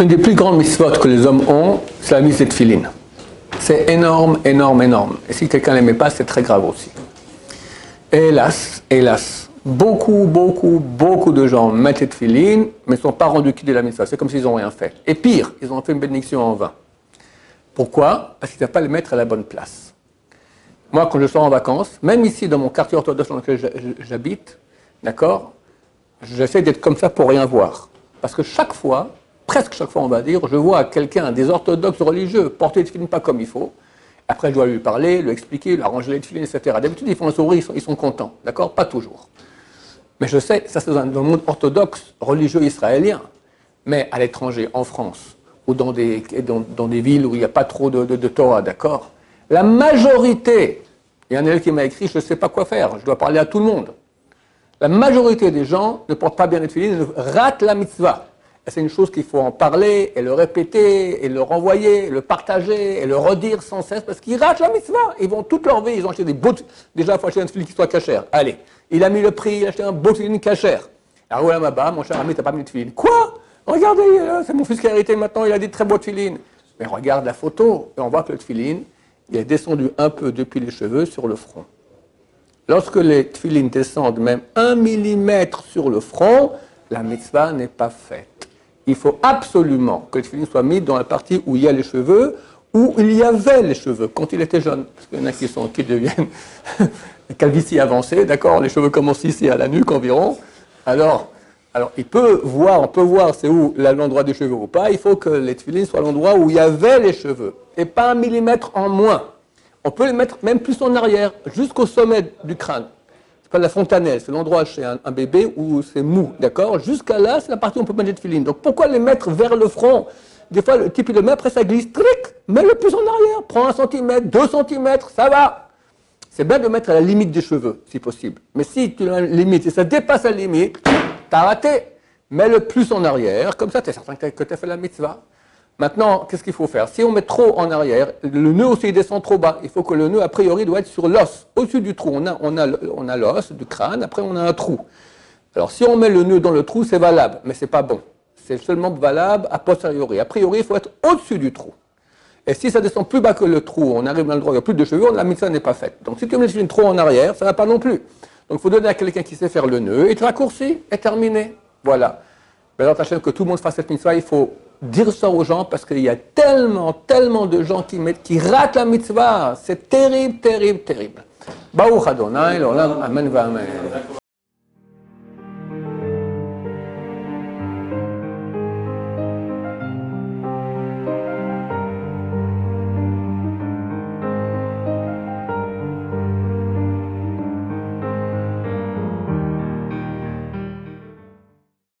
Une des plus grandes mitzvot que les hommes ont, c'est la mise de. C'est énorme, énorme, énorme. Et si quelqu'un l'aimait pas, c'est très grave aussi. hélas, hélas, beaucoup, beaucoup, beaucoup de gens mettent les filine, mais ne sont pas rendus quitter la mitzvah. C'est comme s'ils n'ont rien fait. Et pire, ils ont fait une bénédiction en vain. Pourquoi? Parce qu'ils ne savent pas les mettre à la bonne place. Moi, quand je sors en vacances, même ici dans mon quartier orthodoxe dans lequel j'habite, d'accord, j'essaie d'être comme ça pour rien voir. Parce que chaque fois, presque chaque fois, on va dire, je vois quelqu'un, des orthodoxes religieux, porter des films pas comme il faut. Après, je dois lui parler, lui expliquer, lui arranger les films, etc. D'habitude, ils font un sourire, ils sont, contents. D'accord? Pas toujours. Mais je sais, ça c'est dans le monde orthodoxe, religieux israélien. Mais à l'étranger, en France, ou dans des, villes où il n'y a pas trop de, Torah, d'accord? La majorité, il y en a un qui m'a écrit, je ne sais pas quoi faire, je dois parler à tout le monde. La majorité des gens ne portent pas bien les films, ratent la mitzvah c'est une chose qu'il faut en parler et le répéter et le renvoyer, le partager et le redire sans cesse parce qu'ils ratent la mitzvah. Ils vont toute leur vie, ils ont acheté des beaux. Déjà, il faut acheter un film qui soit cachère. Allez, il a mis le prix, il a acheté un beau film cachère. Alors, voilà, ma mon cher ami, t'as pas mis de film. Quoi? Regardez, euh, c'est mon fils qui a hérité maintenant, il a des très beaux filines. Mais regarde la photo et on voit que le filine, il est descendu un peu depuis les cheveux sur le front. Lorsque les tefilines descendent même un millimètre sur le front, la mitzvah n'est pas faite il faut absolument que le tefillin soit mis dans la partie où il y a les cheveux, où il y avait les cheveux quand il était jeune. Parce qu'il y en a qui, deviennent calvitie avancée, d'accord Les cheveux commencent ici à la nuque environ. Alors, alors il peut voir, on peut voir c'est où l'endroit des cheveux ou pas. Il faut que les tefillin soient l'endroit où il y avait les cheveux et pas un millimètre en moins. On peut les mettre même plus en arrière, jusqu'au sommet du crâne pas la fontanelle, c'est l'endroit chez un, bébé où c'est mou, d'accord? Jusqu'à là, c'est la partie où on peut mettre de filine. Donc pourquoi les mettre vers le front? Des fois, le type, il le met, après ça glisse, tric, mets-le plus en arrière, prends un centimètre, deux centimètres, ça va. C'est bien de mettre à la limite des cheveux, si possible. Mais si tu la limite et ça dépasse la limite, t'as raté. Mets-le plus en arrière, comme ça, tu es certain que tu fait la mitzvah. Maintenant, qu'est-ce qu'il faut faire? Si on met trop en arrière, le nœud aussi descend trop bas. Il faut que le nœud, a priori, doit être sur l'os, au-dessus du trou. On a, on a, on a l'os du crâne, après on a un trou. Alors si on met le nœud dans le trou, c'est valable, mais c'est pas bon. C'est seulement valable a posteriori. A priori, il faut être au-dessus du trou. Et si ça descend plus bas que le trou, on arrive dans le droit, il n'y a plus de cheveux, la mitzvah n'est pas faite. Donc si tu mets le trop en arrière, ça ne va pas non plus. Donc il faut donner à quelqu'un qui sait faire le nœud, et tu raccourcis, et terminé. Voilà. Mais chaîne, que tout le monde fasse cette mitzvah, il faut dire ça aux gens parce qu'il y a tellement, tellement de gens qui, mettent, qui ratent la mitzvah. C'est terrible, terrible, terrible. Baruch Adonai, l'olam, amen, amen.